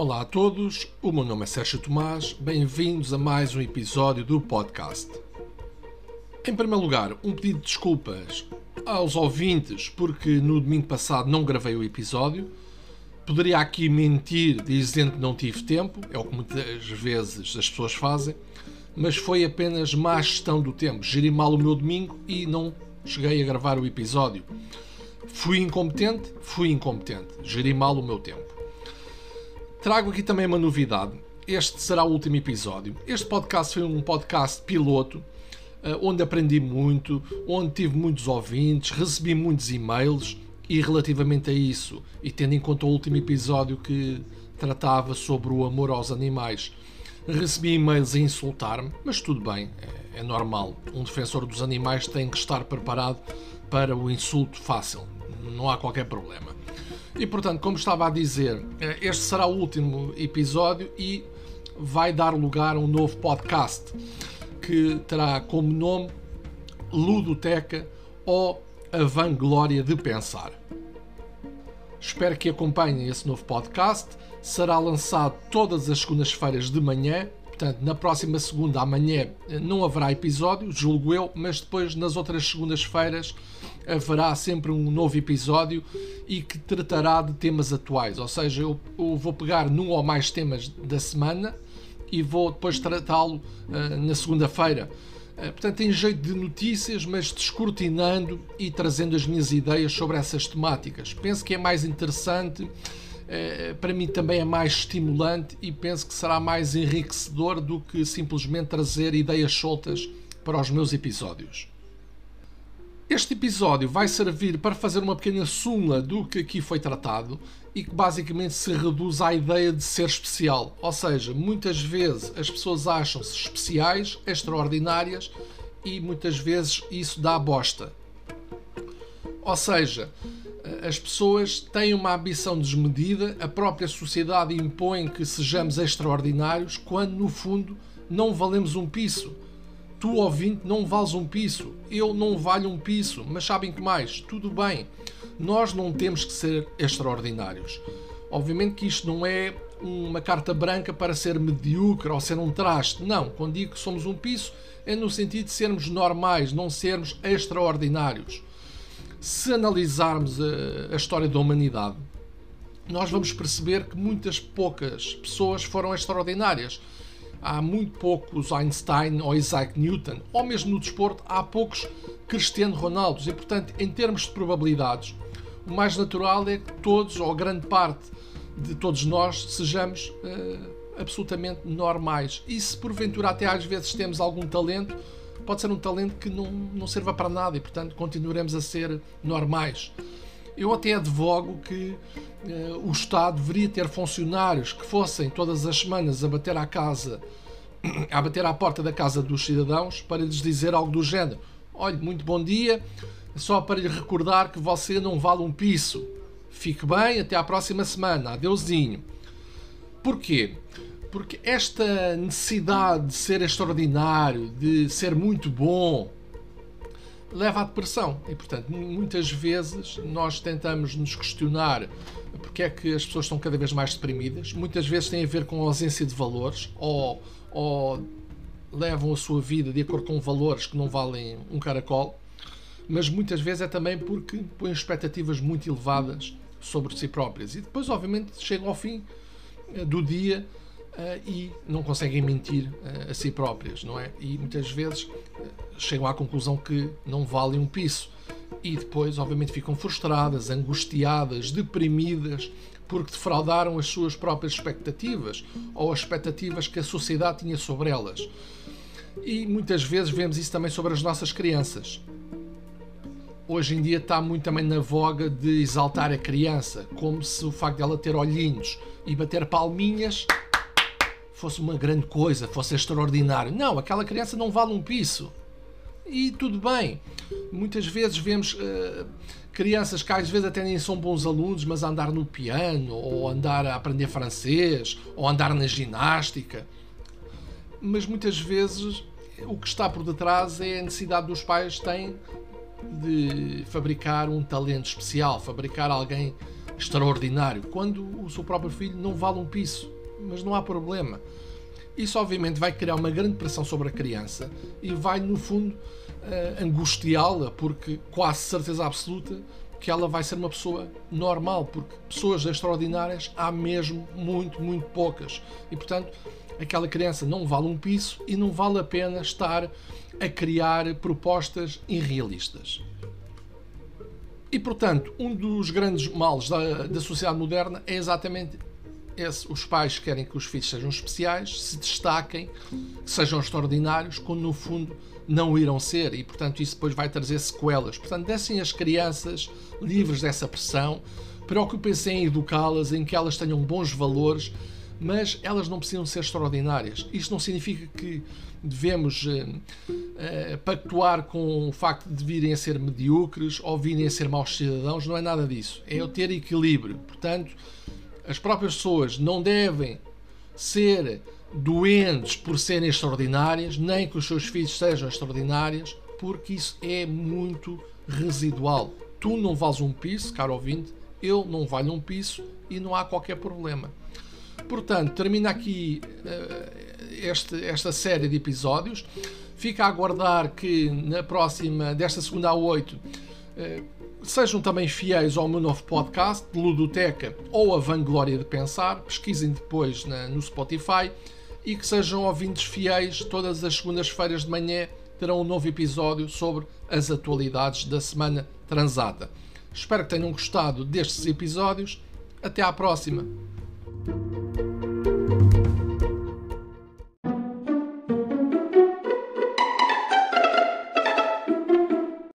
Olá a todos, o meu nome é Sérgio Tomás, bem-vindos a mais um episódio do podcast. Em primeiro lugar, um pedido de desculpas aos ouvintes porque no domingo passado não gravei o episódio. Poderia aqui mentir dizendo que não tive tempo, é o que muitas vezes as pessoas fazem, mas foi apenas má gestão do tempo. Geri mal o meu domingo e não cheguei a gravar o episódio. Fui incompetente? Fui incompetente. Geri mal o meu tempo. Trago aqui também uma novidade. Este será o último episódio. Este podcast foi um podcast piloto, eh, onde aprendi muito, onde tive muitos ouvintes, recebi muitos e-mails e relativamente a isso, e tendo em conta o último episódio que tratava sobre o amor aos animais, recebi e-mails a insultar-me, mas tudo bem, é, é normal. Um defensor dos animais tem que estar preparado para o insulto fácil, não há qualquer problema. E portanto, como estava a dizer, eh, este será o último episódio e vai dar lugar a um novo podcast que terá como nome Ludoteca ou A Vanglória de Pensar. Espero que acompanhem esse novo podcast. Será lançado todas as segundas-feiras de manhã. Portanto, na próxima segunda, amanhã, não haverá episódio, julgo eu, mas depois, nas outras segundas-feiras, haverá sempre um novo episódio e que tratará de temas atuais. Ou seja, eu, eu vou pegar num ou mais temas da semana e vou depois tratá-lo uh, na segunda-feira. Uh, portanto, tem jeito de notícias, mas descortinando e trazendo as minhas ideias sobre essas temáticas. Penso que é mais interessante, para mim também é mais estimulante e penso que será mais enriquecedor do que simplesmente trazer ideias soltas para os meus episódios. Este episódio vai servir para fazer uma pequena súmula do que aqui foi tratado e que basicamente se reduz à ideia de ser especial. Ou seja, muitas vezes as pessoas acham-se especiais, extraordinárias e muitas vezes isso dá bosta. Ou seja, as pessoas têm uma ambição desmedida, a própria sociedade impõe que sejamos extraordinários, quando no fundo não valemos um piso Tu, ouvinte, não vales um piso. Eu não valho um piso. Mas sabem que mais? Tudo bem. Nós não temos que ser extraordinários. Obviamente que isto não é uma carta branca para ser medíocre ou ser um traste. Não. Quando digo que somos um piso, é no sentido de sermos normais, não sermos extraordinários. Se analisarmos a, a história da humanidade, nós vamos perceber que muitas poucas pessoas foram extraordinárias há muito poucos Einstein ou Isaac Newton, ou mesmo no desporto há poucos Cristiano Ronaldo. E portanto, em termos de probabilidades, o mais natural é que todos, ou grande parte de todos nós, sejamos uh, absolutamente normais. E se porventura até às vezes temos algum talento, pode ser um talento que não, não serva para nada e portanto continuaremos a ser normais. Eu até advogo que uh, o Estado deveria ter funcionários que fossem todas as semanas a bater à casa, a bater à porta da casa dos cidadãos para lhes dizer algo do género. Olhe, muito bom dia, só para lhe recordar que você não vale um piso. Fique bem, até à próxima semana. Adeusinho. Porquê? Porque esta necessidade de ser extraordinário, de ser muito bom, leva à depressão. E, portanto, muitas vezes nós tentamos nos questionar porque é que as pessoas estão cada vez mais deprimidas. Muitas vezes tem a ver com a ausência de valores ou, ou levam a sua vida de acordo com valores que não valem um caracol. Mas muitas vezes é também porque põem expectativas muito elevadas sobre si próprias. E depois, obviamente, chegam ao fim eh, do dia e não conseguem mentir uh, a si próprias, não é? E muitas vezes uh, chegam à conclusão que não valem um piso e depois, obviamente, ficam frustradas, angustiadas, deprimidas porque defraudaram as suas próprias expectativas ou as expectativas que a sociedade tinha sobre elas. E muitas vezes vemos isso também sobre as nossas crianças. Hoje em dia está muito também na voga de exaltar a criança, como se o facto dela ter olhinhos e bater palminhas fosse uma grande coisa, fosse extraordinário. Não, aquela criança não vale um piso. E tudo bem. Muitas vezes vemos uh, crianças que às vezes até nem são bons alunos, mas andar no piano, ou andar a aprender francês, ou andar na ginástica. Mas muitas vezes o que está por detrás é a necessidade dos pais têm de fabricar um talento especial, fabricar alguém extraordinário, quando o seu próprio filho não vale um piso. Mas não há problema. Isso, obviamente, vai criar uma grande pressão sobre a criança e vai, no fundo, uh, angustiá-la, porque quase certeza absoluta que ela vai ser uma pessoa normal, porque pessoas extraordinárias há mesmo muito, muito poucas. E, portanto, aquela criança não vale um piso e não vale a pena estar a criar propostas irrealistas. E, portanto, um dos grandes males da, da sociedade moderna é exatamente Os pais querem que os filhos sejam especiais, se destaquem, sejam extraordinários, quando no fundo não irão ser e, portanto, isso depois vai trazer sequelas. Portanto, deixem as crianças livres dessa pressão, preocupem-se em educá-las, em que elas tenham bons valores, mas elas não precisam ser extraordinárias. Isto não significa que devemos uh, uh, pactuar com o facto de virem a ser medíocres ou virem a ser maus cidadãos, não é nada disso. É o ter equilíbrio. Portanto, as próprias pessoas não devem ser doentes por serem extraordinárias, nem que os seus filhos sejam extraordinários, porque isso é muito residual. Tu não vales um piso, caro ouvinte, eu não valho um piso e não há qualquer problema. Portanto, termina aqui uh, este, esta série de episódios. Fica a aguardar que na próxima, desta segunda a 8, uh, sejam também fiéis ao meu novo podcast, Ludoteca ou A Vanglória de Pensar. Pesquisem depois na, no Spotify e que sejam ouvintes fiéis. Todas as segundas-feiras de manhã terão um novo episódio sobre as atualidades da semana transata. Espero que tenham gostado destes episódios. Até à próxima!